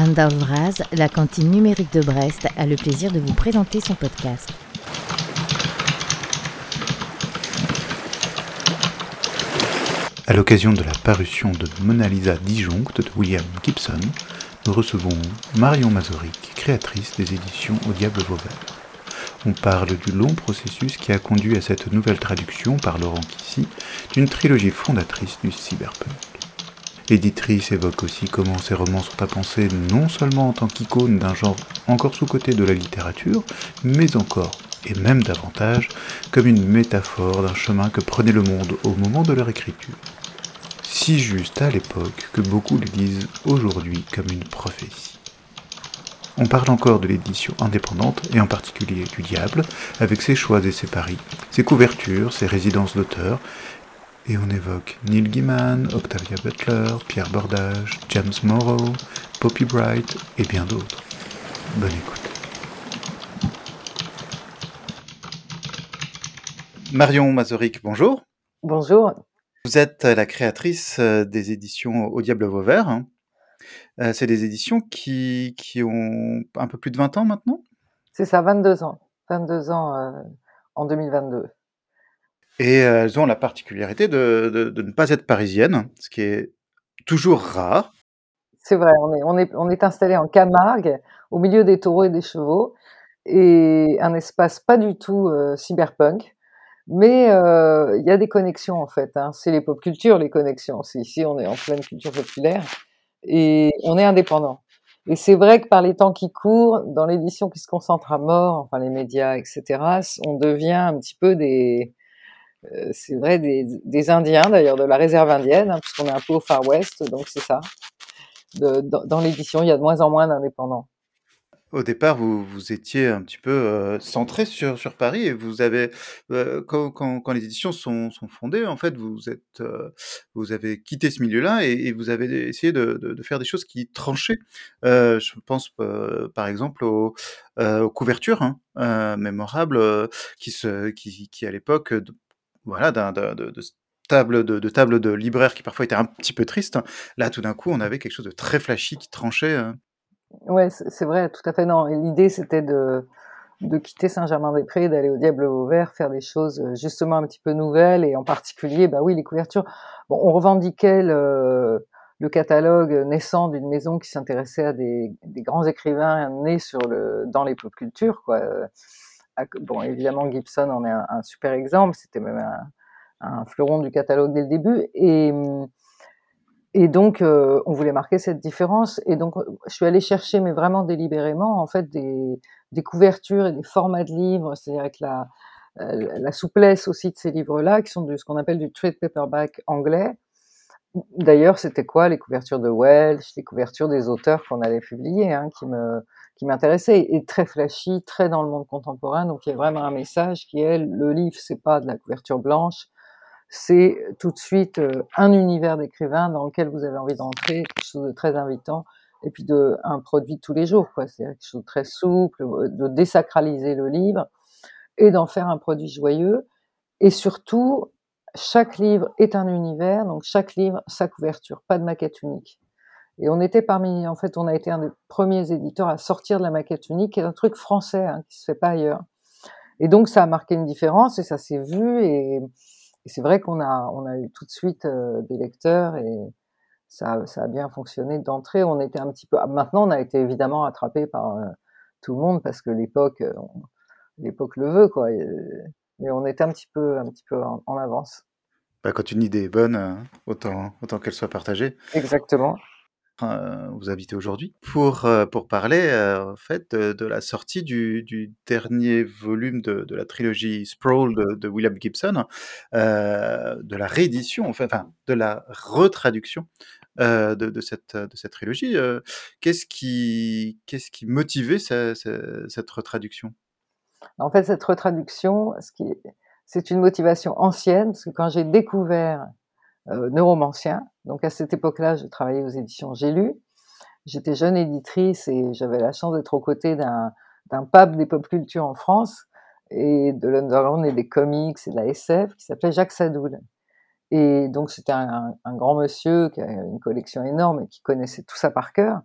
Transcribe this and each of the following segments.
Anne Dalvraz, la cantine numérique de Brest, a le plaisir de vous présenter son podcast. À l'occasion de la parution de Mona Lisa disjoncte de William Gibson, nous recevons Marion Mazoric, créatrice des éditions Au Diable Vauvert. On parle du long processus qui a conduit à cette nouvelle traduction par Laurent Kissy d'une trilogie fondatrice du cyberpunk. L'éditrice évoque aussi comment ces romans sont à penser non seulement en tant qu'icône d'un genre encore sous-coté de la littérature, mais encore, et même davantage, comme une métaphore d'un chemin que prenait le monde au moment de leur écriture. Si juste à l'époque que beaucoup le lisent aujourd'hui comme une prophétie. On parle encore de l'édition indépendante, et en particulier du Diable, avec ses choix et ses paris, ses couvertures, ses résidences d'auteurs, et on évoque Neil Gaiman, Octavia Butler, Pierre Bordage, James Morrow, Poppy Bright et bien d'autres. Bonne écoute. Marion Mazoric, bonjour. Bonjour. Vous êtes la créatrice euh, des éditions Au Diable Vauvert. Euh, c'est des éditions qui, qui, ont un peu plus de 20 ans maintenant? C'est ça, 22 ans. 22 ans euh, en 2022. Et euh, elles ont la particularité de, ne pas être parisiennes, ce qui est toujours rare. C'est vrai, on est, installé en Camargue, au milieu des taureaux et des chevaux, et un espace pas du tout euh, cyberpunk. Mais il euh, y a des connexions en fait. Hein. C'est les pop cultures, les connexions. Ici, on est en pleine culture populaire et on est indépendant. Et c'est vrai que par les temps qui courent, dans l'édition qui se concentre à mort, enfin les médias, etc., on devient un petit peu des, c'est vrai, des, Indiens d'ailleurs, de la réserve indienne, hein, puisqu'on est un peu au Far West, donc c'est ça. Dans, l'édition, il y a de moins en moins d'indépendants. Au départ, vous, vous étiez un petit peu euh, centré sur, Paris et vous avez, euh, quand, les éditions sont, fondées, en fait, vous êtes, euh, vous avez quitté ce milieu-là et, vous avez essayé de, faire des choses qui tranchaient. Euh, je pense par exemple aux, aux couvertures hein, mémorables qui, se, qui, qui à l'époque, voilà, de, de table de, de table de libraire qui parfois était un petit peu triste. Là, tout d'un coup, on avait quelque chose de très flashy qui tranchait. Ouais, c'est vrai, tout à fait. Non, l'idée c'était de, de quitter Saint-Germain-des-Prés, d'aller au Diable Vauvert, faire des choses euh, justement un petit peu nouvelles et en particulier, bah oui, les couvertures. Bon, on revendiquait le, catalogue naissant d'une maison qui s'intéressait à des, grands écrivains nés sur le, dans les pop cultures, quoi. Bon, évidemment, Gibson en est un, super exemple. C'était même un, fleuron du catalogue dès le début. Et donc, euh, on voulait marquer cette différence. Et donc, je suis allée chercher, mais vraiment délibérément, en fait, des, couvertures et des formats de livres, c'est-à-dire avec la, euh, la souplesse aussi de ces livres-là, qui sont de ce qu'on appelle du trade paperback anglais. D'ailleurs, c'était quoi les couvertures de Welsh, les couvertures des auteurs qu'on allait publier, hein, qui me qui m'intéressaient, et très flashy, très dans le monde contemporain. Donc, il y a vraiment un message qui est le livre, c'est pas de la couverture blanche, c'est tout de suite euh, un univers d'écrivain dans lequel vous avez envie d'entrer, quelque chose de très invitant, et puis de un produit de tous les jours, quoi. C'est quelque chose de très souple, euh, de désacraliser le livre et d'en faire un produit joyeux. Et surtout, chaque livre est un univers, donc chaque livre sa couverture, pas de maquette unique. Et on était parmi, en fait, on a été un des premiers éditeurs à sortir de la maquette unique, qui est un truc français hein, qui se fait pas ailleurs. Et donc ça a marqué une différence et ça s'est vu et et c'est vrai qu'on a, on a eu tout de suite euh, des lecteurs et ça, ça a bien fonctionné d'entrée. On était un petit peu, maintenant on a été évidemment attrapé par euh, tout le monde parce que l'époque, euh, l'époque le veut quoi. Mais on était un petit peu, un petit peu en, en avance. Bah, quand une idée est bonne, autant, autant qu'elle soit partagée. Exactement vous inviter aujourd'hui pour, euh, pour parler euh, en fait de, la sortie du, dernier volume de, de, la trilogie Sprawl de, de William Gibson, euh, de la réédition, enfin, de la retraduction euh, de, de, cette, de cette trilogie. Euh, qu'est-ce qui, qu'est-ce qui motivait ce, ce, cette retraduction? En fait, cette retraduction, ce c'est une motivation ancienne, parce que quand j'ai découvert euh, neuromancien. Donc à cette époque-là, je travaillais aux éditions J'ai lu. J'étais jeune éditrice et j'avais la chance d'être aux côtés d'un pape des pop culture en France et de l'underground et des comics et de la SF qui s'appelait Jacques Sadoul. Et donc c'était un, un, grand monsieur qui a une collection énorme et qui connaissait tout ça par cœur.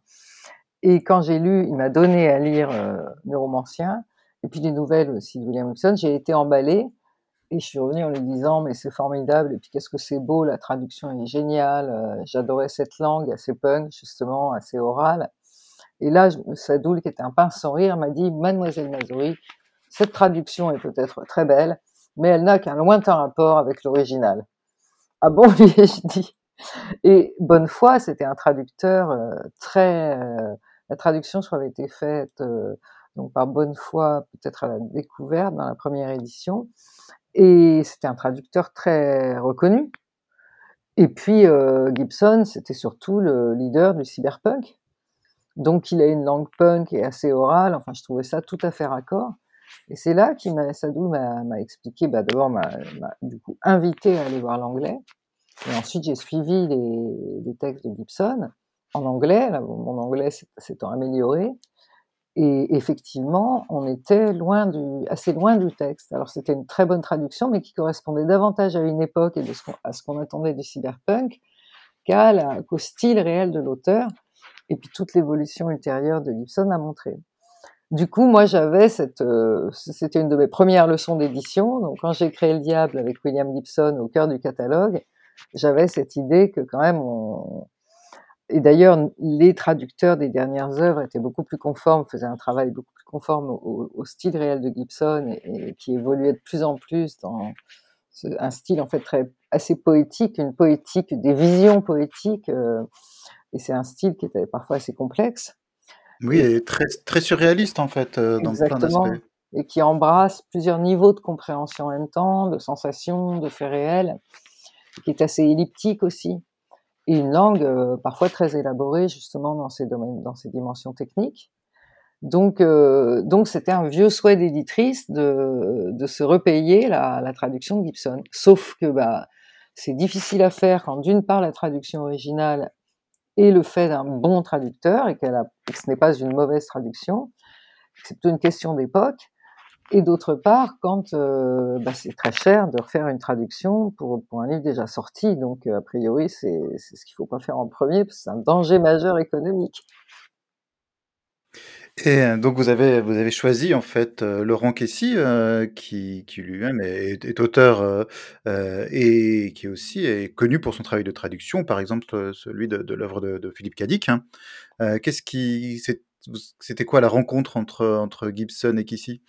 Et quand j'ai lu, il m'a donné à lire euh, Neuromancien, et puis les nouvelles aussi de William Gibson, j'ai été emballée, et je suis revenue en lui disant, mais c'est formidable, et puis qu'est-ce que c'est beau, la traduction est géniale, euh, j'adorais cette langue assez punk, justement, assez orale. Et là, Sadoul, qui était un pince sans rire, m'a dit, Mademoiselle Mazori, cette traduction est peut-être très belle, mais elle n'a qu'un lointain rapport avec l'original. Ah bon, lui ai-je dit. Et Bonnefoy, c'était un traducteur euh, très... Euh, la traduction, avait été faite donc par Bonnefoy, peut-être à la découverte, dans la première édition. Et c'était un traducteur très reconnu. Et puis Gibson, c'était surtout le leader du cyberpunk. Donc il a une langue punk et assez orale. Enfin, je trouvais ça tout à fait raccord. Et c'est là m'a, Sadou m'a expliqué, bah, d'abord m'a du coup invité à aller voir l'anglais. Et ensuite, j'ai suivi les, textes de Gibson en anglais. Mon anglais s'étant amélioré. Et effectivement, on était loin du, assez loin du texte. Alors c'était une très bonne traduction, mais qui correspondait davantage à une époque et à ce qu'on attendait du cyberpunk qu'au style réel de l'auteur. Et puis toute l'évolution ultérieure de Gibson a montré. Du coup, moi, j'avais cette, euh, c'était une de mes premières leçons d'édition. Donc, quand j'ai créé le Diable avec William Gibson au cœur du catalogue, j'avais cette idée que quand même, on... et d'ailleurs, les traducteurs des dernières œuvres étaient beaucoup plus conformes, faisaient un travail beaucoup plus conforme au, style réel de Gibson et, qui évoluait de plus en plus dans un style en fait très assez poétique, une poétique, des visions poétiques. Euh, et c'est un style qui était parfois assez complexe. Oui, et très, très surréaliste en fait, euh, dans plein d'aspects. Et qui embrasse plusieurs niveaux de compréhension en même temps, de sensations, de faits réels, qui est assez elliptique aussi. Et une langue euh, parfois très élaborée justement dans ces domaines, dans ces dimensions techniques. Donc, euh, donc c'était un vieux souhait d'éditrice de, de se repayer la, la traduction de Gibson. Sauf que bah, c'est difficile à faire quand d'une part la traduction originale et le fait d'un bon traducteur et, qu'elle que ce n'est pas une mauvaise traduction, c'est plutôt une question d'époque. Et d'autre part, quand euh, bah, c'est très cher de refaire une traduction pour, un livre déjà sorti, donc a priori c'est ce qu'il faut pas faire en premier, c'est un danger majeur économique. Et euh, donc vous avez vous avez choisi en fait euh, Laurent Kessy euh, qui lui-même est auteur, et qui aussi est connu pour son travail de traduction, par exemple, celui de l'œuvre de de Philippe Cadic, hein. qu'est-ce qui c'était quoi la rencontre entre entre Gibson et Kessy?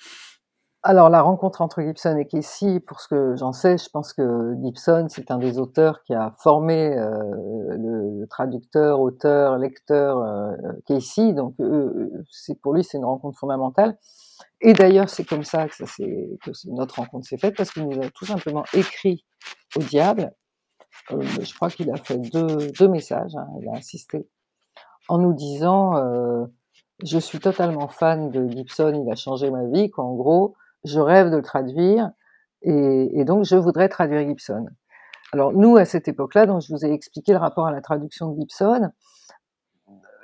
Alors la rencontre entre Gibson et Casey, pour ce que j'en sais, je pense que Gibson, c'est un des auteurs qui a formé euh, le, traducteur, auteur, lecteur euh, Casey, donc pour lui c'est une rencontre fondamentale. Et d'ailleurs c'est comme ça que, notre rencontre s'est faite parce qu'il nous a tout simplement écrit au diable. Euh, je crois qu'il a fait deux, messages, hein, il a insisté, en nous disant je suis totalement fan de Gibson, il a changé ma vie, qu'en gros je rêve de le traduire et, donc je voudrais traduire Gibson. Alors nous, à cette époque-là, dont je vous ai expliqué le rapport à la traduction de Gibson,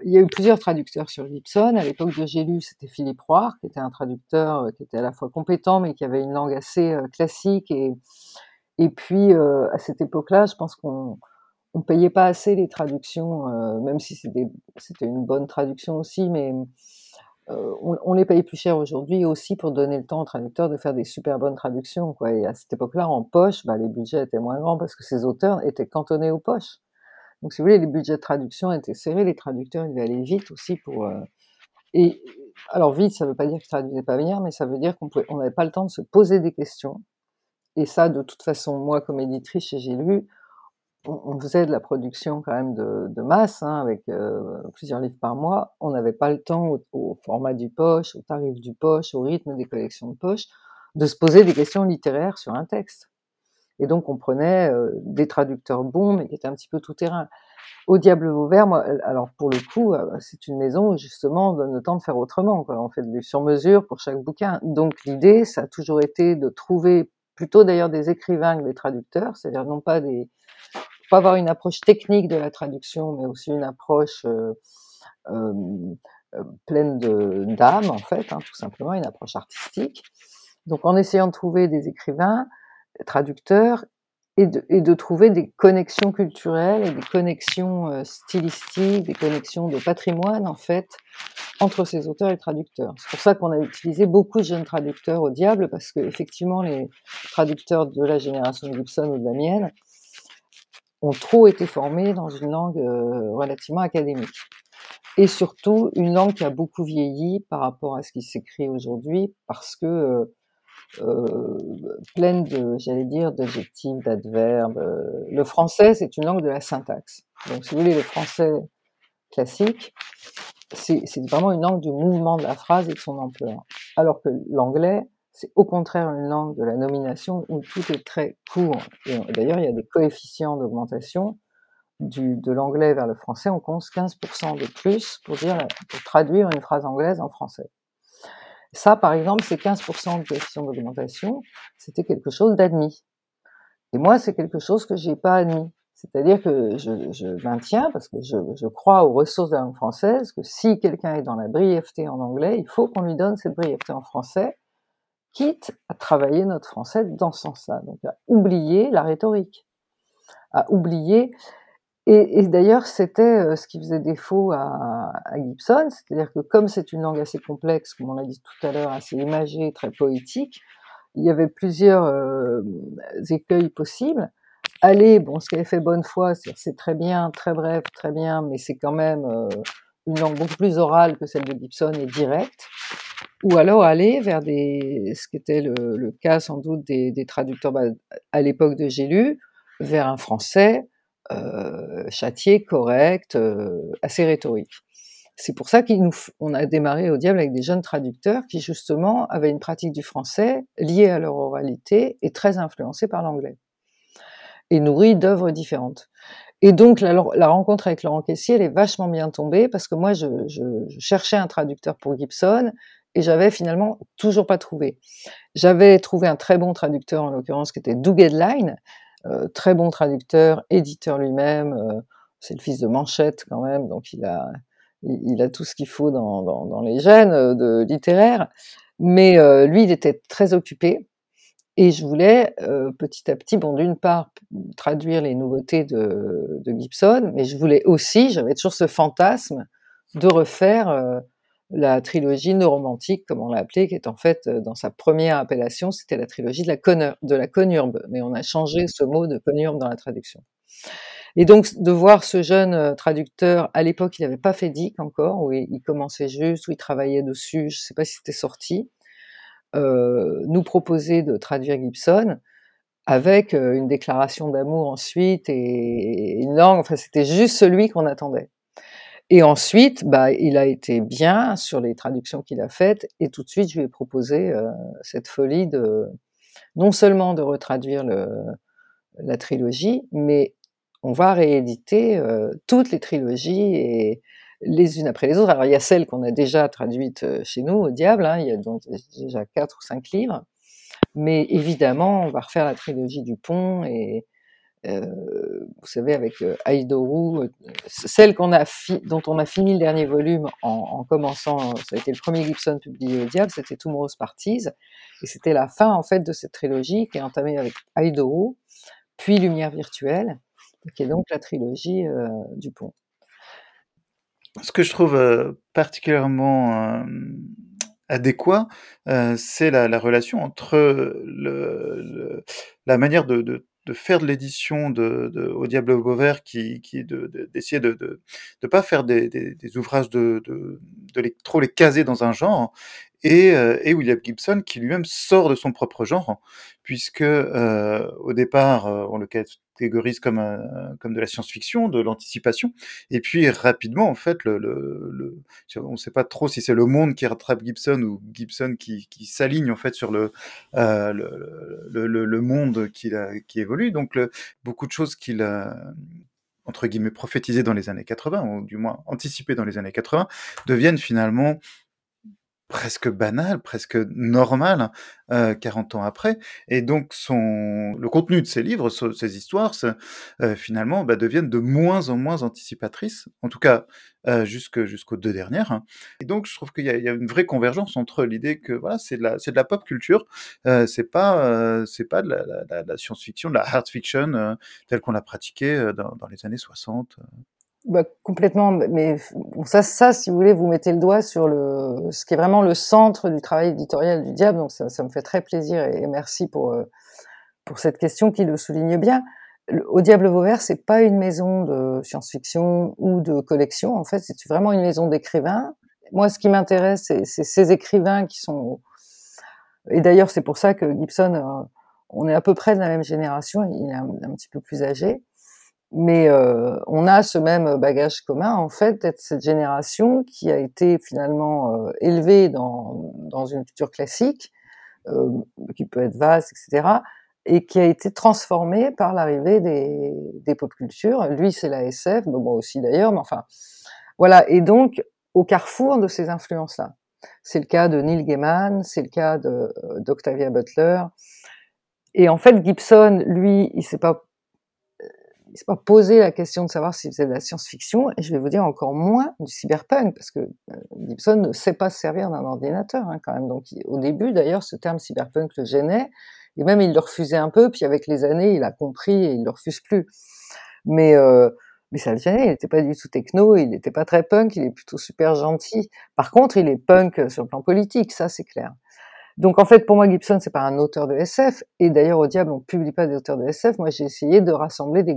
il y a eu plusieurs traducteurs sur Gibson. À l'époque de J'ai lu, c'était Philippe Roire, qui était un traducteur euh, qui était à la fois compétent, mais qui avait une langue assez euh, classique. Et, puis, euh, à cette époque-là, je pense qu'on on payait pas assez les traductions, même si c'était une bonne traduction aussi, mais euh, on, les paye plus cher aujourd'hui aussi pour donner le temps aux traducteurs de faire des super bonnes traductions. Quoi. Et à cette époque-là, en poche, bah, les budgets étaient moins grands parce que ces auteurs étaient cantonnés aux poches. Donc, si vous voulez, les budgets de traduction étaient serrés, les traducteurs devaient aller vite aussi pour. Euh, et alors vite, ça ne veut pas dire qu'ils traduisaient pas bien, mais ça veut dire qu'on on n'avait pas le temps de se poser des questions. Et ça, de toute façon, moi, comme éditrice j'ai lu, on, faisait de la production quand même de, masse, hein, avec euh, plusieurs livres par mois. On n'avait pas le temps, au, format du poche, au tarif du poche, au rythme des collections de poche, de se poser des questions littéraires sur un texte. Et donc on prenait euh, des traducteurs bons, mais qui étaient un petit peu tout terrain. Au Diable Vauvert, moi, alors pour le coup, euh, c'est une maison où justement on donne le temps de faire autrement. Quoi. On fait du sur-mesure pour chaque bouquin. Donc l'idée, ça a toujours été de trouver plutôt d'ailleurs des écrivains que des traducteurs, c'est-à-dire non pas des, pas avoir une approche technique de la traduction, mais aussi une approche euh, euh, euh pleine d'âme, en fait, hein, tout simplement, une approche artistique. Donc, en essayant de trouver des écrivains, traducteurs, et de trouver des connexions culturelles et des connexions, stylistiques, des connexions de patrimoine, en fait, entre ces auteurs et traducteurs. C'est pour ça qu'on a utilisé beaucoup de jeunes traducteurs au diable parce qu'effectivement les traducteurs de la génération de Gibson ou de la mienne ont trop été formés dans une langue, heu, relativement académique et surtout une langue qui a beaucoup vieilli par rapport à ce qui s'écrit aujourd'hui parce que, heu heu, pleine de j'allais dire d'adjectifs, d'adverbes, heu, le français, c'est une langue de la syntaxe. Donc si vous voulez, le français classique, c'est vraiment une langue du mouvement de la phrase et de son ampleur. Alors que l'anglais, c'est au contraire une langue de la nomination où tout est très court. D'ailleurs, il y a des coefficients d'augmentation de l'anglais vers le français, on compte 15% de plus pour dire pour traduire une phrase anglaise en français. Ça, par exemple, ces 15 de coefficient d'augmentation, c'était quelque chose d'admis. Et moi, c'est quelque chose que j'ai pas admis. C'est-à-dire que je je maintiens, parce que je je crois aux ressources de la langue française, que si quelqu'un est dans la brièveté en anglais, il faut qu'on lui donne cette brièveté en français, quitte à travailler notre français dans ce sens-là, donc à oublier la rhétorique, à oublier et d'ailleurs, c'était, heu, ce qui faisait défaut à Gibson, c'est-à-dire que comme c'est une langue assez complexe, comme on l'a dit tout à l'heure, assez imagée, très poétique, il y avait plusieurs, hem, écueils possibles. Aller, bon, ce qu'avait fait Bonnefoy, c'est c'est très bien, très bref, très bien, mais c'est quand même, heu, une langue beaucoup plus orale que celle de Gibson et directe. Ou alors aller vers des ce qui était le cas sans doute des traducteurs, bah, à l'époque de J'ai lu, vers un français, heu, châtié, correct, heu, assez rhétorique. C'est pour ça qu'il nous f on a démarré au diable avec des jeunes traducteurs qui justement avaient une pratique du français liée à leur oralité et très influencée par l'anglais et nourrie d'œuvres différentes et donc la rencontre avec Laurent Caissier, elle est vachement bien tombée parce que moi je cherchais un traducteur pour Gibson et j'avais finalement toujours pas trouvé. J'avais trouvé un très bon traducteur, en l'occurrence, qui était Doug Edline, heu, très bon traducteur, éditeur lui-même, heu, c'est le fils de Manchette quand même, donc il a il a tout ce qu'il faut dans dans dans les gènes, heu, de littéraires, mais heu, lui, il était très occupé et je voulais, heu, petit à petit, bon, d'une part, traduire les nouveautés de de Gibson, mais je voulais aussi, j'avais toujours ce fantasme de refaire, heu, la trilogie neuromantique, comme on l'a appelée, qui est en fait, heu, dans sa première appellation, c'était la trilogie de la conur de la conurbe, mais on a changé ce mot de conurbe dans la traduction. Et donc de voir ce jeune, heu, traducteur, à l'époque, il avait pas fait DIC encore, ou il commençait juste, ou il travaillait dessus, je sais pas si c'était sorti, heu, nous proposer de traduire Gibson avec, heu, une déclaration d'amour ensuite et une langue, enfin, c'était juste celui qu'on attendait et ensuite, bah, il a été bien sur les traductions qu'il a faites et tout de suite, je lui ai proposé, heu, cette folie de non seulement de retraduire le la trilogie, mais on va rééditer, heu, toutes les trilogies et les unes après les autres. Alors il y a celles qu'on a déjà traduites, heu, chez nous au diable, hein, il y a déjà 4 ou 5 livres, mais évidemment, on va refaire la trilogie du Pont et vous savez avec, heu, Aïdourou, heu, celle qu'on a dont on a fini le dernier volume en en commençant, ça a été le premier Gibson publié au diable, c'était Tomorrow's Parties et c'était la fin en fait de cette trilogie qui est entamée avec Aïdourou, puis Lumière virtuelle, qui est donc la trilogie, du Pont. Ce que je trouve, particulièrement, adéquat, c'est la la relation entre, la manière de de faire de l'édition de de Au diable Vauvert qui qui est de d'essayer de de pas faire des des des ouvrages de les trop les caser dans un genre et heu et William Gibson qui lui-même sort de son propre genre puisque, heu, au départ, heu, on le catégorise comme, heu, comme de la science-fiction, de l'anticipation. Et puis rapidement en fait le le le on sait pas trop si c'est le monde qui rattrape Gibson ou Gibson qui qui s'aligne en fait sur le, heu, le le monde qu'il a qui évolue. Donc beaucoup de choses qu'il a entre guillemets «prophétisées» dans les années 80 ou du moins anticipées dans les années 80 deviennent finalement presque banal, presque normal, euh, 40 ans après. Et donc, son, le contenu de ses livres, ses histoires, euh, finalement, bah, deviennent de moins en moins anticipatrices, en tout cas euh, jusqu'aux deux dernières. Hein. Et donc, je trouve qu'il y, y, a une vraie convergence entre l'idée que voilà, c'est de de la pop culture, euh, c'est pas, euh, c'est pas de la, la, science-fiction, de la hard fiction euh, telle qu'on l'a pratiquée dans, dans, les années 60. Bah, complètement, mais ça, ça, si vous voulez, vous mettez le doigt sur le, ce qui est vraiment le centre du travail éditorial du diable, donc ça, ça me fait très plaisir et, merci pour, euh, pour cette question qui le souligne bien. Au Diable Vauvert, c'est pas une maison de science-fiction ou de collection, en fait, c'est vraiment une maison d'écrivains. Moi, ce qui m'intéresse, c'est ces écrivains qui sont, et d'ailleurs, c'est pour ça que Gibson, euh, on est à peu près de la même génération, il est un petit peu plus âgé mais euh, on a ce même bagage commun en fait d'être cette génération qui a été finalement euh, élevée dans, dans une culture classique euh, qui peut être vaste etc et qui a été transformée par l'arrivée des, des pop cultures. Lui c'est la SF moi aussi d'ailleurs mais enfin voilà. Et donc au carrefour de ces influences là c'est le cas de Neil Gaiman c'est le cas de d'Octavia Butler. Et en fait Gibson lui il s'est pas il s'est pas posé la question de savoir s'il faisait de la science-fiction, et je vais vous dire encore moins du cyberpunk, parce que euh, Gibson ne sait pas se servir d'un ordinateur hein, quand même. Donc au début, d'ailleurs, ce terme cyberpunk le gênait, et même il le refusait un peu, puis avec les années, il a compris et il le refuse plus. Mais euh, mais ça le gênait, il n'était pas du tout techno, il n'était pas très punk, il est plutôt super gentil. Par contre, il est punk sur le plan politique, ça c'est clair. Donc en fait, pour moi, Gibson, c'est pas un auteur de SF, et d'ailleurs au diable, on publie pas des auteurs de SF. Moi, j'ai essayé de rassembler des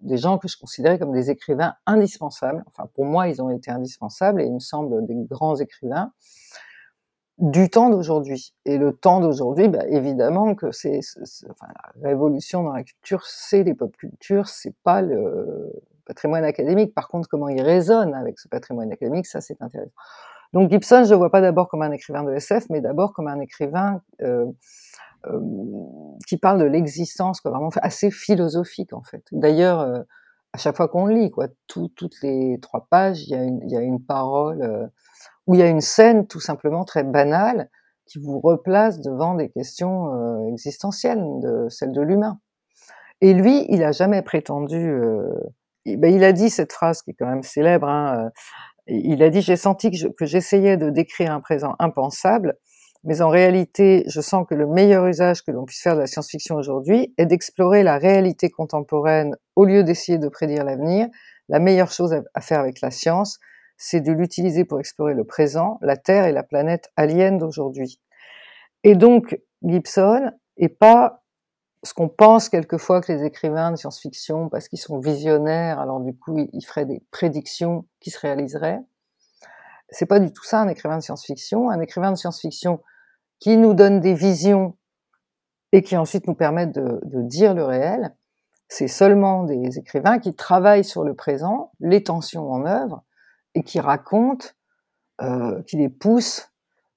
des gens que je considérais comme des écrivains indispensables. Enfin, pour moi, ils ont été indispensables et il me semble des grands écrivains du temps d'aujourd'hui. Et le temps d'aujourd'hui, bah, évidemment que c'est, enfin, la révolution dans la culture, c'est les pop cultures, c'est pas le patrimoine académique. Par contre, comment il résonne avec ce patrimoine académique, ça c'est intéressant. Donc Gibson, je le vois pas d'abord comme un écrivain de SF, mais d'abord comme un écrivain euh, qui parle de l'existence, quoi, vraiment assez philosophique en fait. D'ailleurs, euh, à chaque fois qu'on lit, quoi, tout, toutes les trois pages, il y a une, parole euh, où il y a une scène tout simplement très banale qui vous replace devant des questions euh, existentielles, de celles de l'humain. Et lui, il a jamais prétendu. Ben, il a dit cette phrase qui est quand même célèbre. Hein, il a dit j'ai senti que j'essayais de décrire un présent impensable mais en réalité, je sens que le meilleur usage que l'on puisse faire de la science-fiction aujourd'hui est d'explorer la réalité contemporaine au lieu d'essayer de prédire l'avenir. La meilleure chose à faire avec la science, c'est de l'utiliser pour explorer le présent, la Terre et la planète alien d'aujourd'hui. Et donc, Gibson est pas ce qu'on pense quelquefois que les écrivains de science-fiction, parce qu'ils sont visionnaires, alors du coup, ils feraient des prédictions qui se réaliseraient. C'est pas du tout ça un écrivain de science-fiction. Un écrivain de science-fiction, qui nous donnent des visions et qui ensuite nous permettent de, de dire le réel, c'est seulement des écrivains qui travaillent sur le présent, les tensions en œuvre, et qui racontent, euh, qui les poussent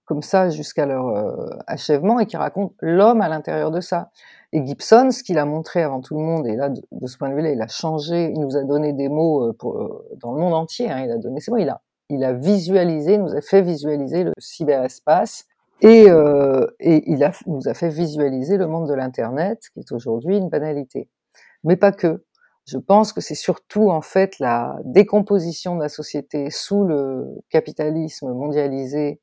comme ça jusqu'à leur euh, achèvement, et qui racontent l'homme à l'intérieur de ça. Et Gibson, ce qu'il a montré avant tout le monde, et là, de, ce point de vue-là, il a changé, il nous a donné des mots euh, pour, euh, dans le monde entier, hein, il a donné ces mots, il a, il a visualisé, nous a fait visualiser le cyberespace, et, euh, il nous a fait visualiser le monde de l'Internet, qui est aujourd'hui une banalité. Mais pas que. Je pense que c'est surtout en fait la décomposition de la société sous le capitalisme mondialisé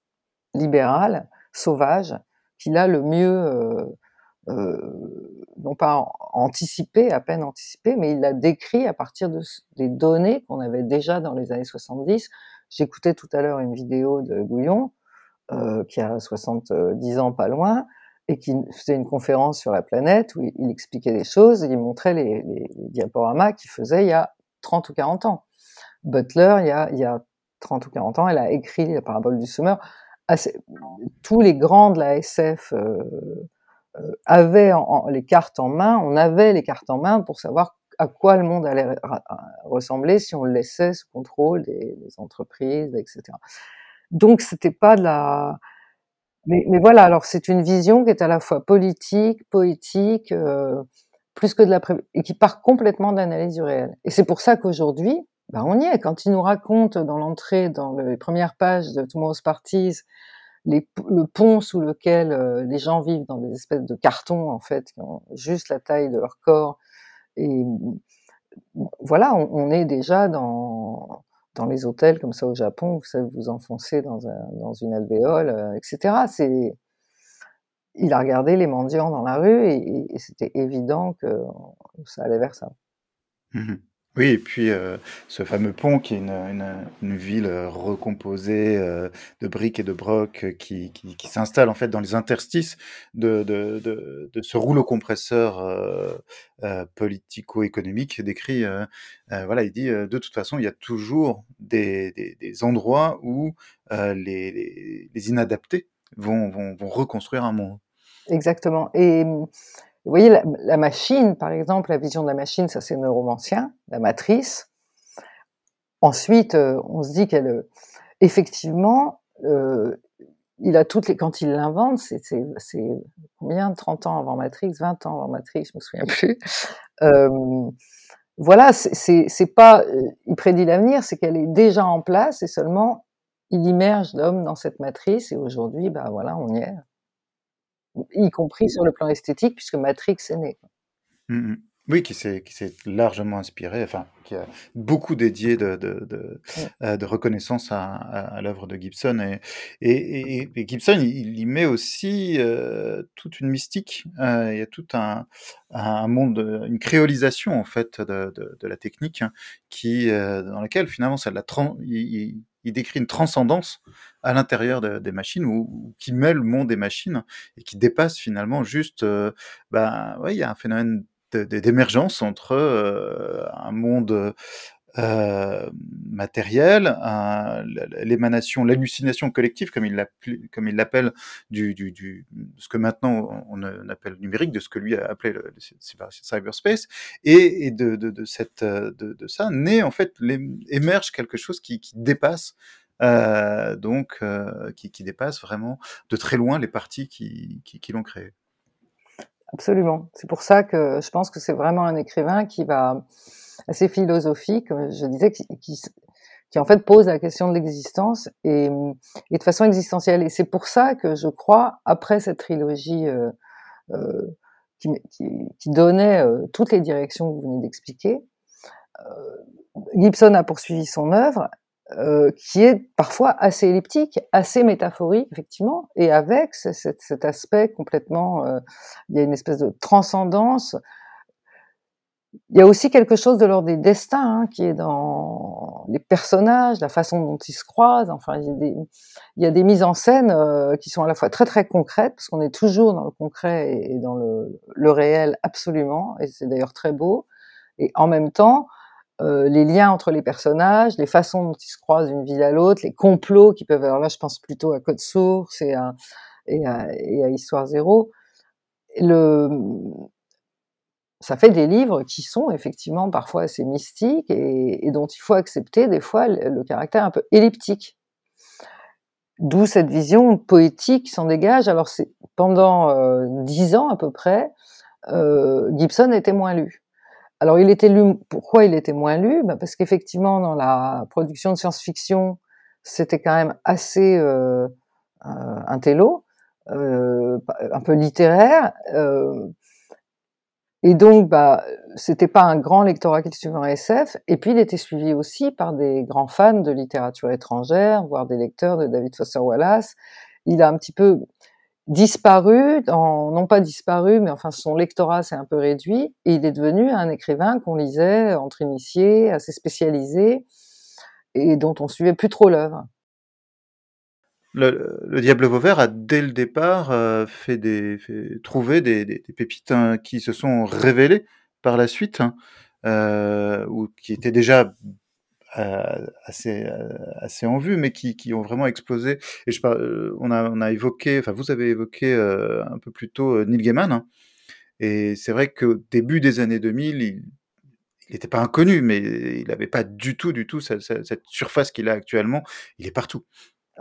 libéral, sauvage, qu'il a le mieux, euh, euh, non pas anticipé, à peine anticipé, mais il l'a décrit à partir de, des données qu'on avait déjà dans les années 70. J'écoutais tout à l'heure une vidéo de Gouillon, euh, qui a 70 ans pas loin, et qui faisait une conférence sur la planète où il, expliquait les choses, et il montrait les, diaporamas qu'il faisait il y a 30 ou 40 ans. Butler, il y a, il y a 30 ou 40 ans, elle a écrit la parabole du semeur. Tous les grands de la SF euh, euh, avaient en, en, les cartes en main, on avait les cartes en main pour savoir à quoi le monde allait ressembler si on le laissait sous contrôle des, des entreprises, etc. Donc c'était pas de la. Mais, voilà, alors c'est une vision qui est à la fois politique, poétique, euh, plus que de la pré... et qui part complètement de l'analyse du réel. Et c'est pour ça qu'aujourd'hui, ben on y est. Quand il nous raconte dans l'entrée, dans les premières pages de Tomorrow's Parties, le pont sous lequel, heu, les gens vivent dans des espèces de cartons, en fait, qui ont juste la taille de leur corps et voilà, on est déjà dans dans les hôtels comme ça au Japon, vous savez, vous enfoncez dans un dans une alvéole, heu, et cetera. C'est il a regardé les mendiants dans la rue et et c'était évident que ça allait vers ça. Mmh Oui et puis, heu, ce fameux pont qui est une, ville, heu, recomposée, heu, de briques et de broc, heu, qui qui s'installe en fait dans les interstices de de de ce rouleau compresseur, politico-économique décrit, voilà, il dit, «De toute façon, il y a toujours des des endroits où, les les inadaptés vont vont vont reconstruire un monde». Exactement et vous voyez la machine, par exemple, la vision de la machine, ça c'est neuromancien, la matrice. Ensuite, heu, on se dit qu'elle, heu, effectivement, heu, il a toutes les quand il l'invente, c'est combien? 30 ans avant Matrix, 20 ans avant Matrix, je me souviens plus. Hem, voilà, c'est pas, il prédit l'avenir, c'est qu'elle est déjà en place et seulement il immerge l'homme dans cette matrice et aujourd'hui, bah, voilà, on y est. Y compris sur le plan esthétique puisque Matrix est né. Mmh mh. Oui, qui s'est largement inspiré, enfin, qui a beaucoup dédié de de de, heu, de reconnaissance à à à l'œuvre de Gibson et et et et Gibson, il y met aussi, heu, toute une mystique, heu, il y a tout un un monde, une créolisation en fait de la technique hein, qui, dans laquelle finalement ça la il il décrit une transcendance à l'intérieur de des machines ou qui mêle monde et machine et qui dépasse finalement juste, ben, il y a un phénomène d'émergence entre, heu, un monde, heu matériel, l'émanation, l'hallucination collective comme il l'appelle du du du ce que maintenant on appelle numérique, de ce que lui a appelé le le cyber cyberspace et de de de cette, de de ça naît en fait émerge quelque chose qui qui dépasse, heu, donc heu, qui qui dépasse vraiment de très loin les parties qui qui qui l'ont créé. Absolument. C'est pour ça que je pense que c'est vraiment un écrivain qui va assez philosophique, comme je disais, qui en fait pose la question de l'existence et mmh et de façon existentielle. Et c'est pour ça que je crois, après cette trilogie, heu, qui donnait, toutes les directions que vous venez d'expliquer, Gibson a poursuivi son œuvre, qui est parfois assez elliptique, assez métaphorique effectivement et avec ce cet aspect complètement, il y a une espèce de transcendance il y a aussi quelque chose de l'ordre des destins, hein, qui est dans les personnages, la façon dont ils se croisent, enfin il y a des y a des mises en scène, heu, qui sont à la fois très, très concrètes, parce qu'on est toujours dans le concret et et dans le le réel absolument et c'est d'ailleurs très beau et en même temps, heu, les liens entre les personnages, les façons dont ils se croisent d'une ville à l'autre, les complots qui peuvent alors là je pense plutôt à Code Source et à et à et à Histoire Zéro. Le, ça fait des livres qui sont effectivement parfois assez mystiques et dont il faut accepter des fois le caractère un peu elliptique. D'où cette vision poétique s'en dégage. Alors c'est pendant, heu, 10 ans à peu près, heu, Gibson était moins lu. Alors il était lu pourquoi il était moins lu? Bah, parce qu'effectivement dans la production de science-fiction, c'était quand même assez, heu, intello, heu, pa un peu littéraire, et donc bah, c'était pas un grand lectorat qui le suivait en SF et puis il était suivi aussi par des grands fans de littérature étrangère, voire des lecteurs de David Foster Wallace. Il a un petit peu disparu non pas disparu, mais enfin son lectorat s'est un peu réduit et il est devenu un écrivain qu'on lisait entre initiés, assez spécialisé et dont on suivait plus trop l'œuvre. Le le Diable Vauvert a dès le départ, heu, fait des trouvé des pépites, hein, qui se sont révélées par la suite, hein, heu, ou qui étaient déjà, heu, assez, assez en vue, mais qui qui ont vraiment explosé et je on a évoqué, enfin vous avez évoqué, un peu plus tôt, Neil Gaiman, hein et c'est vrai qu'au début des années 2000, il il était pas inconnu, mais il avait pas du tout, du tout ce ce cette surface qu'il a actuellement. Il est partout.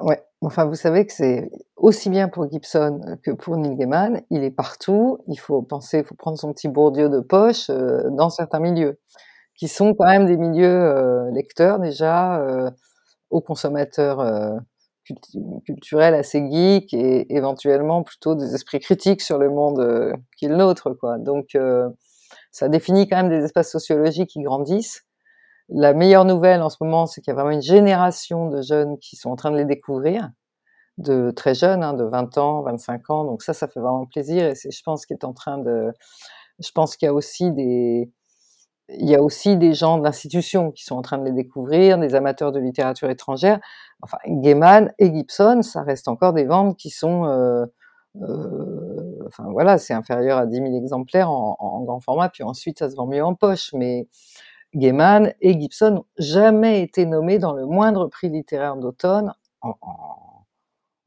Ouais, enfin vous savez que c'est aussi bien pour Gibson que pour Neil Gaiman, il est partout, il faut penser, il faut prendre son petit Bourdieu de poche, heu, dans certains milieux, qui sont quand même des milieux, heu, lecteurs déjà, heu, aux consommateurs, heu, culturels assez geeks et éventuellement plutôt des esprits critiques sur le monde euh, qui est le nôtre, quoi. Donc, euh, ça définit quand même des espaces sociologiques qui grandissent. La meilleure nouvelle en ce moment, c'est qu'il y a vraiment une génération de jeunes qui sont en train de les découvrir, de très jeunes, hein, de 20 ans, 25 ans. Donc ça, ça fait vraiment plaisir et c'est, je pense, qu'il est en train de, je pense qu'il y a aussi des, il y a aussi des gens de l'institution qui sont en train de les découvrir, des amateurs de littérature étrangère. Enfin, Gaiman et Gibson, ça reste encore des ventes qui sont, euh, euh, enfin voilà, c'est inférieur à 10 000 exemplaires en, en, grand format, puis ensuite ça se vend mieux en poche. Mais Gaiman et Gibson n'ont jamais été nommés dans le moindre prix littéraire d'automne en,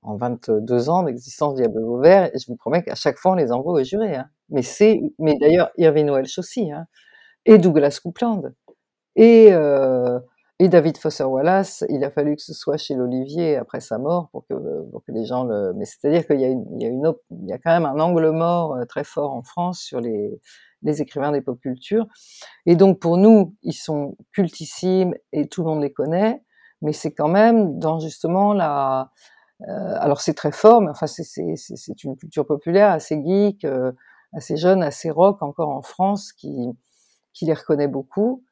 en, 22 ans d'existence de Diable Vauvert. Et je vous promets qu'à chaque fois on les envoie au jury. Hein. Mais mais d'ailleurs Irving Welsh aussi. Hein et Douglas Coupland et, euh, et David Foster Wallace. Il a fallu que ce soit chez l'Olivier après sa mort pour que, pour que les gens le. Mais c'est-à-dire qu'il y il y, a y a quand même un angle mort euh, très fort en France sur les, les écrivains des pop cultures. Et donc pour nous, ils sont cultissimes et tout le monde les connaît, mais c'est quand même dans justement la. Euh, alors c'est très fort, mais enfin c'est une culture populaire assez geek, euh, assez jeune, assez rock encore en France qui qui les reconnaît beaucoup,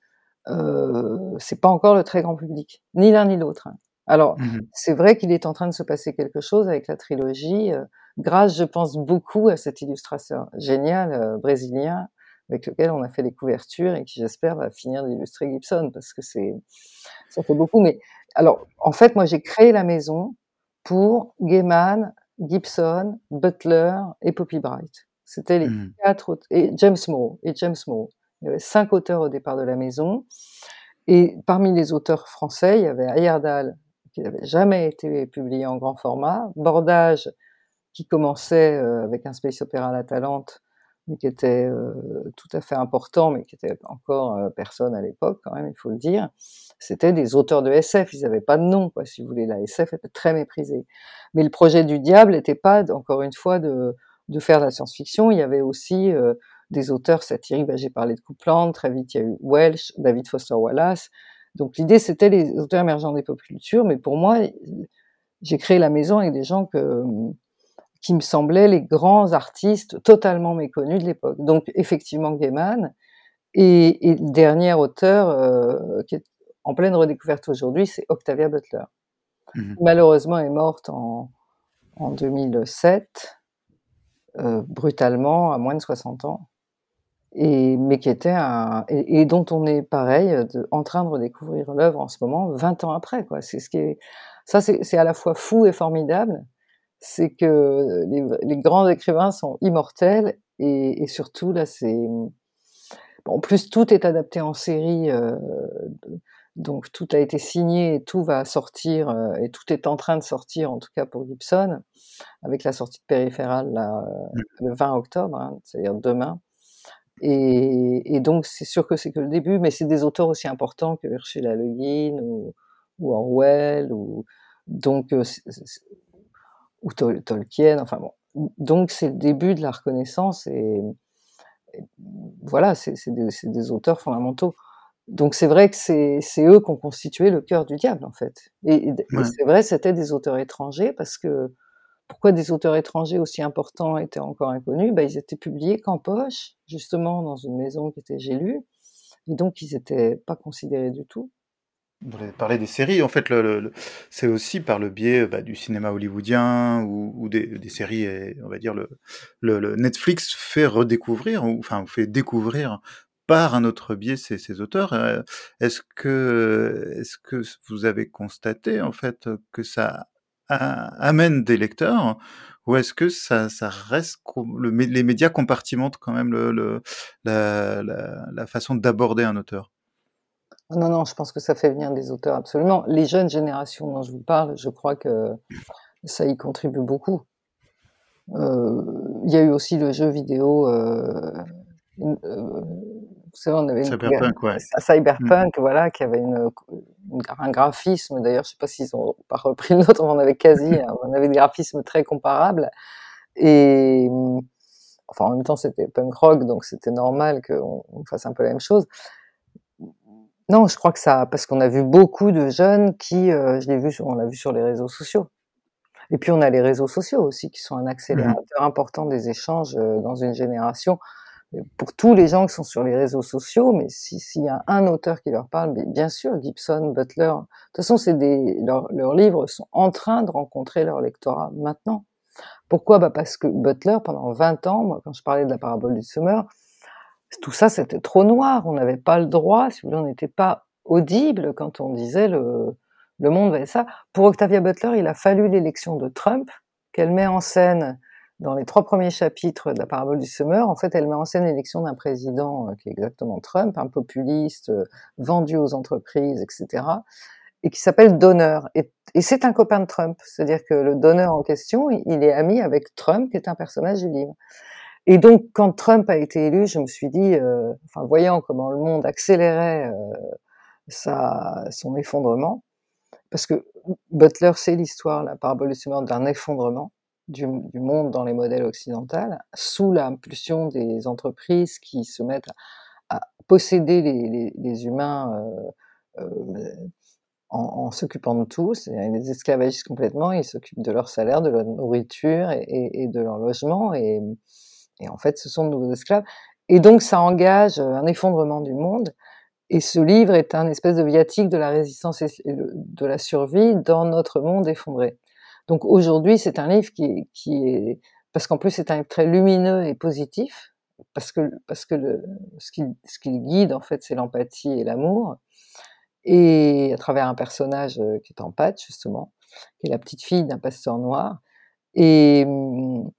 euh, c'est pas encore le très grand public, ni l'un ni l'autre. Alors, mmh c'est vrai qu'il est en train de se passer quelque chose avec la trilogie, euh, grâce, je pense, beaucoup à cet illustrateur génial euh, brésilien avec lequel on a fait les couvertures et qui, j'espère, va finir d'illustrer Gibson parce que c'est ça fait beaucoup. Mais alors, en fait, moi, j'ai créé la maison pour Gaiman, Gibson, Butler et Poppy Bright. C'était les mmh quatre et James Moore et James Moore. Il y avait cinq auteurs au départ de la maison. Et parmi les auteurs français, il y avait Ayerdal, qui n'avait jamais été publié en grand format, Bordage, qui commençait euh, avec un space opéra à la Talente, mais qui était euh, tout à fait important, mais qui était encore euh, personne à l'époque, quand même, il faut le dire. C'était des auteurs de SF, ils n'avaient pas de nom, quoi, si vous voulez. La SF était très méprisée. Mais le projet du diable n'était pas, encore une fois, de, de faire de la science-fiction. Il y avait aussi des auteurs satiriques. Ben, j'ai parlé de Coupland, très vite il y a eu Welsh, David Foster Wallace. Donc l'idée c'était les auteurs émergents des pop cultures, mais pour moi, j'ai créé la maison avec des gens que, qui me semblaient les grands artistes totalement méconnus de l'époque. Donc effectivement Gaiman, et, et le dernier auteur euh, qui est en pleine redécouverte aujourd'hui, c'est Octavia Butler. Mmh Malheureusement est morte en, en 2007, euh, brutalement, à moins de 60 ans et, mais qui était un, et, dont on est pareil de, en train de redécouvrir l'œuvre en ce moment, 20 ans après. Quoi. C'est ce qui est, ça, c'est à la fois fou et formidable. C'est que les, les, grands écrivains sont immortels et, et surtout là, c'est en plus tout est adapté en série, euh, donc tout a été signé et tout va sortir euh, et tout est en train de sortir en tout cas pour Gibson avec la sortie de Périphérale là, mmh. le 20 octobre, hein, c'est-à-dire demain. Et, et donc, c'est sûr que c'est que le début, mais c'est des auteurs aussi importants que Ursula Le Guin ou, ou Orwell, ou, donc, ou Tolkien, enfin bon. Donc, c'est le début de la reconnaissance et, voilà, c'est des, des, auteurs fondamentaux. Donc, c'est vrai que c'est eux qui ont constitué le cœur du diable, en fait. Et, et c'est vrai, c'était des auteurs étrangers parce que pourquoi des auteurs étrangers aussi importants étaient encore inconnus? Ben, Ils étaient publiés qu'en poche, justement dans une maison qui était J'ai lu, et donc ils n'étaient pas considérés du tout. Vous avez parlé des séries, en fait, c'est aussi par le biais bah, du cinéma hollywoodien ou, des, séries, on va dire, le, Netflix fait redécouvrir, ou enfin fait découvrir par un autre biais ces, auteurs. Euh, est-ce que, est-ce que vous avez constaté, en fait, que ça amène des lecteurs ou est-ce que ça, reste le, les médias compartimentent quand même la, façon d'aborder un auteur? Non, non, je pense que ça fait venir des auteurs absolument. Les jeunes générations dont je vous parle, je crois que ça y contribue beaucoup. Euh, il y a eu aussi le jeu vidéo. Euh, euh, on avait Cyberpunk, ouais. Cyberpunk, mmh. voilà, qui avait une, un graphisme. D'ailleurs, je sais pas s'ils ont pas repris le nôtre, on avait quasi, on avait des graphismes très comparables. Et enfin, en même temps, c'était punk rock, donc c'était normal qu'on fasse un peu la même chose. Non, je crois que ça, parce qu'on a vu beaucoup de jeunes qui, euh, je l'ai vu, on l'a vu sur les réseaux sociaux, Et puis on a les réseaux sociaux aussi qui sont un Mmh accélérateur important des échanges, heu, dans une génération. Heu, pour tous les gens qui sont sur les réseaux sociaux, mais si s'il y a un auteur qui leur parle, mais bien sûr Gibson, Butler, de toute façon c'est des leurs leurs livres sont en train de rencontrer leur lectorat maintenant. Pourquoi? Bah, parce que Butler pendant 20 ans, moi quand je parlais de la parabole du semeur, tout ça c'était trop noir, on n'avait pas le droit, si vous voulez, on n'était pas audible quand on disait le le monde va être ça. Pour Octavia Butler, il a fallu l'élection de Trump, qu'elle met en scène dans les 3 premiers chapitres de la parabole du semeur. En fait, elle met en scène l'élection d'un président, heu, qui est exactement Trump, un populiste, heu, vendu aux entreprises et cetera et qui s'appelle Donner et et c'est un copain de Trump. C'est-à-dire que le Donner en question, il est ami avec Trump qui est un personnage du livre et donc quand Trump a été élu, je me suis dit, heu, enfin voyant comment le monde accélérait, heu, sa son effondrement, parce que Butler c'est l'histoire, la parabole d'un effondrement du monde dans les modèles occidentales, sous l'impulsion des entreprises qui se mettent à posséder les humains, heu heu, en s'occupant de tout. Ils les esclavagisent complètement, ils s'occupent de leur salaire, de leur nourriture et et de leur logement et et en fait ce sont de nouveaux esclaves. Et donc ça engage, heu, un effondrement du monde. Et ce livre est un espèce de viatique de la résistance et de la survie dans notre monde effondré. Donc aujourd'hui, c'est un livre qui est qui est parce qu'en plus c'est un livre très lumineux et positif, parce que parce que le ce qui ce qui guide en fait, c'est l'empathie et l'amour. Et à travers un personnage, heu, qui est en pâte justement, qui est la petite fille d'un pasteur noir. Et mmh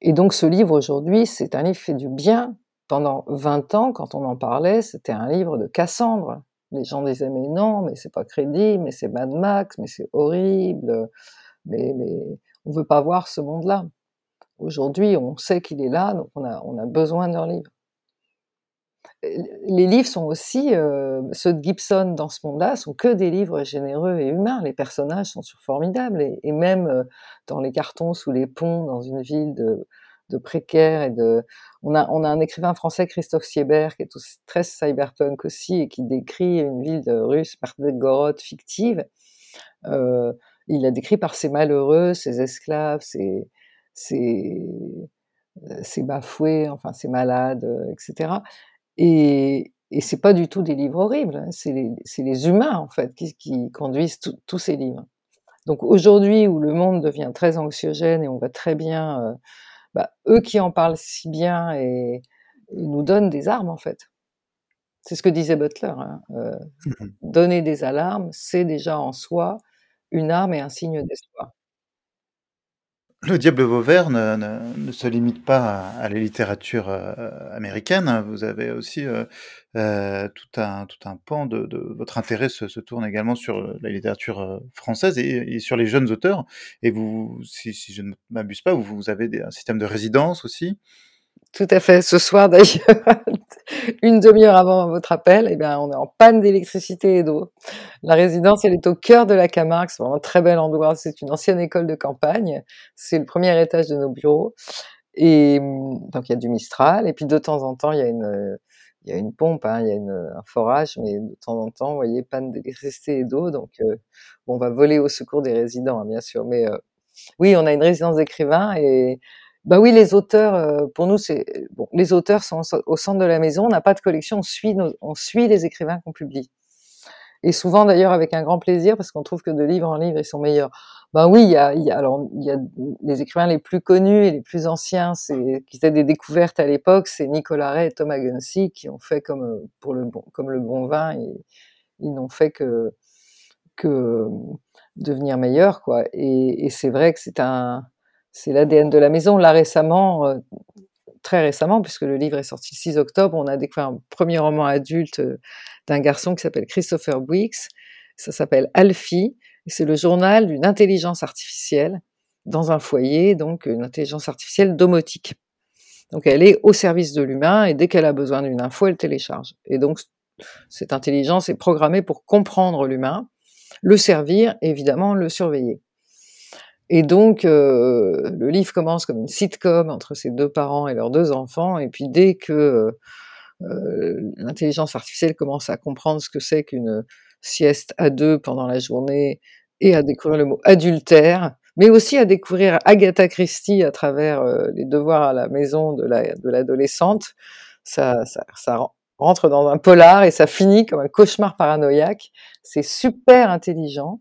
et donc ce livre aujourd'hui, c'est un livre fait du bien. Pendant 20 ans, quand on en parlait, c'était un livre de Cassandre. Les gens disaient: «Mais non, mais c'est pas crédible, mais c'est Mad Max, mais c'est horrible, mais mais on veut pas voir ce monde-là». Aujourd'hui, on sait qu'il est là, donc on a on a besoin livres. Heu, les livres sont aussi, heu, ceux de Gibson dans ce monde-là sont que des livres généreux et humains. Les personnages sont formidables et même, dans les cartons sous les ponts, dans une ville de de précaires et de on a on a un écrivain français, Christophe Siebert, qui est aussi très cyberpunk aussi et qui décrit une ville de russe, Martvelgorod fictive. Heu, il la décrit par ses malheureux, ses esclaves, ses ses, heu, ses bafoués, enfin ses malades, heu et et c'est pas du tout des livres horribles, hein, c'est les les humains en fait qui qui conduisent tous ces livres. Donc aujourd'hui où le monde devient très anxiogène et on voit très bien, heu, bah, eux qui en parlent si bien et ils nous donnent des armes en fait. C'est ce que disait Butler, hein, heu, Mmh mh. donner des alarmes, c'est déjà en soi une arme et un signe d'espoir. Le Diable Vauvert ne ne ne se limite pas à la littérature, heu, américaine. Vous avez aussi, heu heu, tout un tout un pan de votre intérêt se se tourne également sur, la littérature, française et sur les jeunes auteurs et vous si je ne m'abuse pas, vous avez des un système de résidence aussi? Tout à fait. Ce soir d'ailleurs, une 1/2 heure avant votre appel et bien on est en panne d'électricité et d'eau. La résidence, elle est au cœur de la Camargue, c'est vraiment un très bel endroit, c'est une ancienne école de campagne, c'est le 1er étage de nos bureaux. Et mmh, donc il y a du mistral. Et puis de temps en temps il y a une, heu, il y a une pompe, hein, il y a heu, un forage, mais de temps en temps, vous voyez, panne d'électricité et d'eau. Donc heu, on va voler au secours des résidents, hein, bien sûr, mais oui, on a une résidence d'écrivains et bah, oui, les auteurs, heu, pour nous, c'est bon, les auteurs sont au cen au centre de la maison, on n'a pas de collection, on suit nos on suit les écrivains qu'on publie et souvent d'ailleurs avec un grand plaisir parce qu'on trouve que de livre en livre, ils sont meilleurs. Ben oui, il y a y a alors il y a les écrivains les plus connus et les plus anciens, c'est qui faisaient des découvertes à l'époque, c'est Nicolas Ray et Tom Agency qui ont fait comme, heu, pour le bon comme le bon vin, ils ils n'ont fait que que, devenir meilleurs, quoi et et c'est vrai que c'est un c'est l'ADN de la maison. Là récemment, heu, très récemment puisque le livre est sorti le 6 octobre, on a découvert un 1er roman adulte, heu, d'un garçon qui s'appelle Christopher Weeks. Ça s'appelle Alfie c'est le journal d'une intelligence artificielle dans un foyer, donc une intelligence artificielle domotique. Donc elle est au service de l'humain et dès qu'elle a besoin d'une info, elle télécharge et donc cette intelligence est programmée pour comprendre l'humain, le servir et évidemment le surveiller et donc heu, le livre commence comme une sitcom entre ces 2 parents et leurs 2 enfants et puis dès que, heu heu, l'intelligence artificielle commence à comprendre ce que c'est qu'une sieste à 2 pendant la journée et à découvrir le mot adultère, mais aussi à découvrir Agatha Christie à travers euh, les devoirs à la maison de la de l'adolescente. Ça, ça, ça rentre dans un polar et ça finit comme un cauchemar paranoïaque. C'est super intelligent.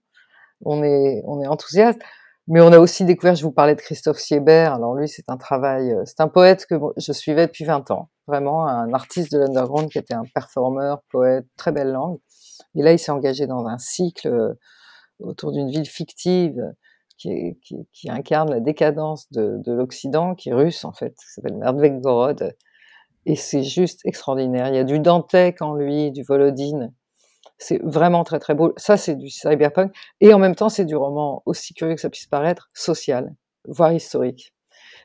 On est on est enthousiaste. Mais on a aussi découvert, je vous parlais de Christophe Siebert. Alors lui, c'est un travail, euh, c'est un poète que je suivais depuis 20 ans. Vraiment un artiste de l'underground qui était un performeur, poète, très belle langue. Et là, il s'est engagé dans un cycle euh, autour d'une ville fictive qui, incarne la décadence de, de l'Occident, qui est russe en fait, qui s'appelle Merdvekgorod. Et c'est juste extraordinaire. Il y a du Dantec en lui, du Volodine. C'est vraiment très très beau. Ça, c'est du cyberpunk. Et en même temps, c'est du roman, aussi curieux que ça puisse paraître, social, voire historique.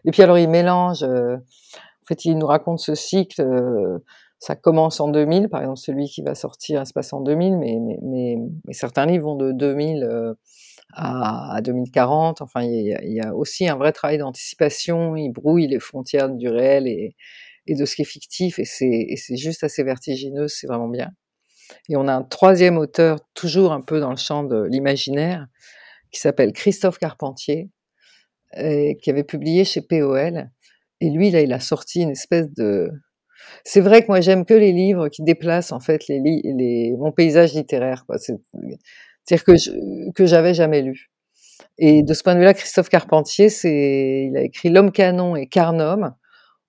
Et puis alors, il mélange... Euh, en fait, il nous raconte ce cycle... Euh, ça commence en 2000, par exemple celui qui va sortir se passe en 2000, mais, mais, mais, certains livres vont de 2000 euh, à, à, 2040. Enfin, il y, a, il y, a, aussi un vrai travail d'anticipation. Il brouille les frontières du réel et, et de ce qui est fictif, et c'est juste assez vertigineux. C'est vraiment bien. Et on a un troisième auteur, toujours un peu dans le champ de l'imaginaire, qui s'appelle Christophe Carpentier, qui avait publié chez POL. Et lui, là, il a sorti une espèce de... C'est vrai que moi, j'aime que les livres qui déplacent, en fait, les, mon paysage littéraire. C'est-à-dire que, que j'avais jamais lu. Et de ce point de vue-là, Christophe Carpentier, il a écrit L'homme canon et Carnum,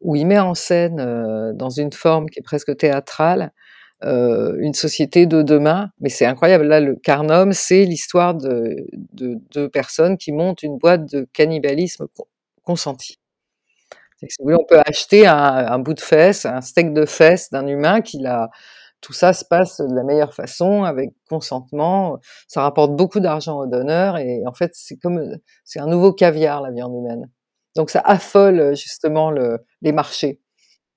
où il met en scène, euh, dans une forme qui est presque théâtrale, euh, une société de demain. Mais c'est incroyable. Là, le Carnum, c'est l'histoire de deux de personnes qui montent une boîte de cannibalisme consenti. Si vous voulez, on peut acheter un, bout de fesse, un steak de fesse d'un humain qui l'a. Tout ça se passe de la meilleure façon, avec consentement. Ça rapporte beaucoup d'argent aux donneurs et en fait, c'est comme c'est un nouveau caviar la viande humaine. Donc ça affole justement le, les marchés.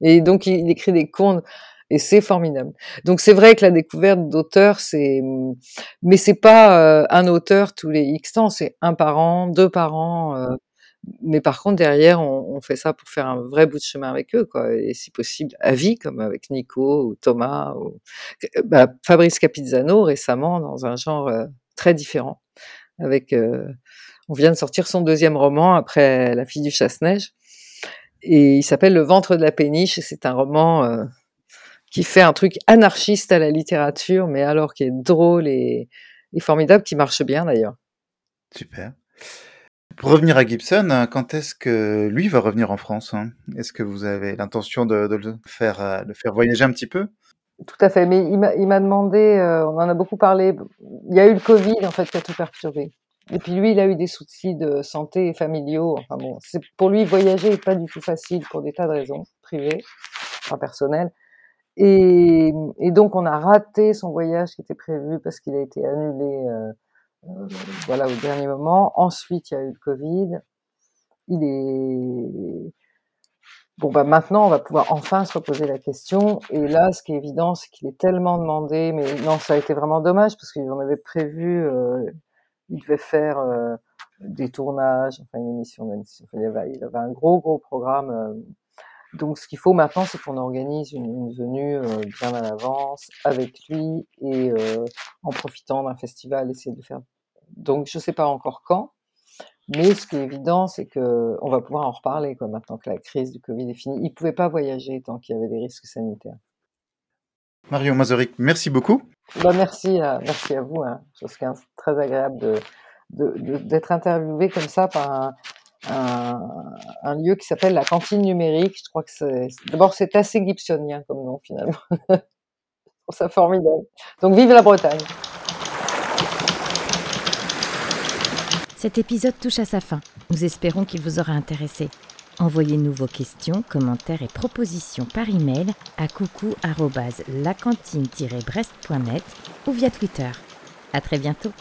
Et donc il, il écrit des contes et c'est formidable. Donc c'est vrai que la découverte d'auteurs, c'est, mais c'est pas euh, un auteur tous les X temps, c'est un par an, deux par an. Euh, mais par contre derrière, on, on, fait ça pour faire un vrai bout de chemin avec eux, quoi. Et si possible à vie, comme avec Nico ou Thomas ou bah, Fabrice Capizzano récemment dans un genre euh, très différent. Avec, euh, on vient de sortir son deuxième roman après La fille du chasse-neige. Et il s'appelle Le ventre de la péniche et c'est un roman euh, qui fait un truc anarchiste à la littérature, mais alors qui est drôle et, et formidable, qui marche bien d'ailleurs. Super. Pour revenir à Gibson, hein, quand est-ce que lui va revenir en France hein? Est-ce que vous avez l'intention de, de, le faire, euh, de faire voyager un petit peu? Tout à fait, mais il m'a demandé, euh, on en a beaucoup parlé, il y a eu le Covid en fait qui a tout perturbé. Et puis lui, il a eu des soucis de santé familiaux. Enfin bon, c'est pour lui voyager n'est pas du tout facile pour des tas de raisons privées, enfin personnelles. Et, et, donc on a raté son voyage qui était prévu parce qu'il a été annulé euh, euh, voilà au dernier moment. Ensuite il y a eu le Covid. Il est bon bah maintenant on va pouvoir enfin se reposer la question. Et là ce qui est évident c'est qu'il est tellement demandé, mais non ça a été vraiment dommage parce qu'on avait prévu, euh, il devait faire euh, des tournages, enfin une émission, il, avait, il avait un gros gros programme euh, donc, ce qu'il faut maintenant, c'est qu'on organise une, une venue euh, bien à l'avance avec lui et euh, en profitant d'un festival, essayer de faire. Donc, je sais pas encore quand, mais ce qui est évident, c'est que on va pouvoir en reparler quoi, maintenant que la crise du Covid est finie. Il pouvait pas voyager tant qu'il y avait des risques sanitaires. Marion Mazoric, merci beaucoup. Bah, merci, à, merci à vous. Hein. Je c'est très agréable de d'être interviewé comme ça par un, un, lieu qui s'appelle la cantine numérique. Je crois que c'est d'abord c'est assez gibsonien comme nom finalement. trouve ça formidable. Donc vive la Bretagne. Cet épisode touche à sa fin. Nous espérons qu'il vous aura intéressé. Envoyez-nous vos questions, commentaires et propositions par email à coucou@lacantine-brest.net ou via Twitter. À très bientôt.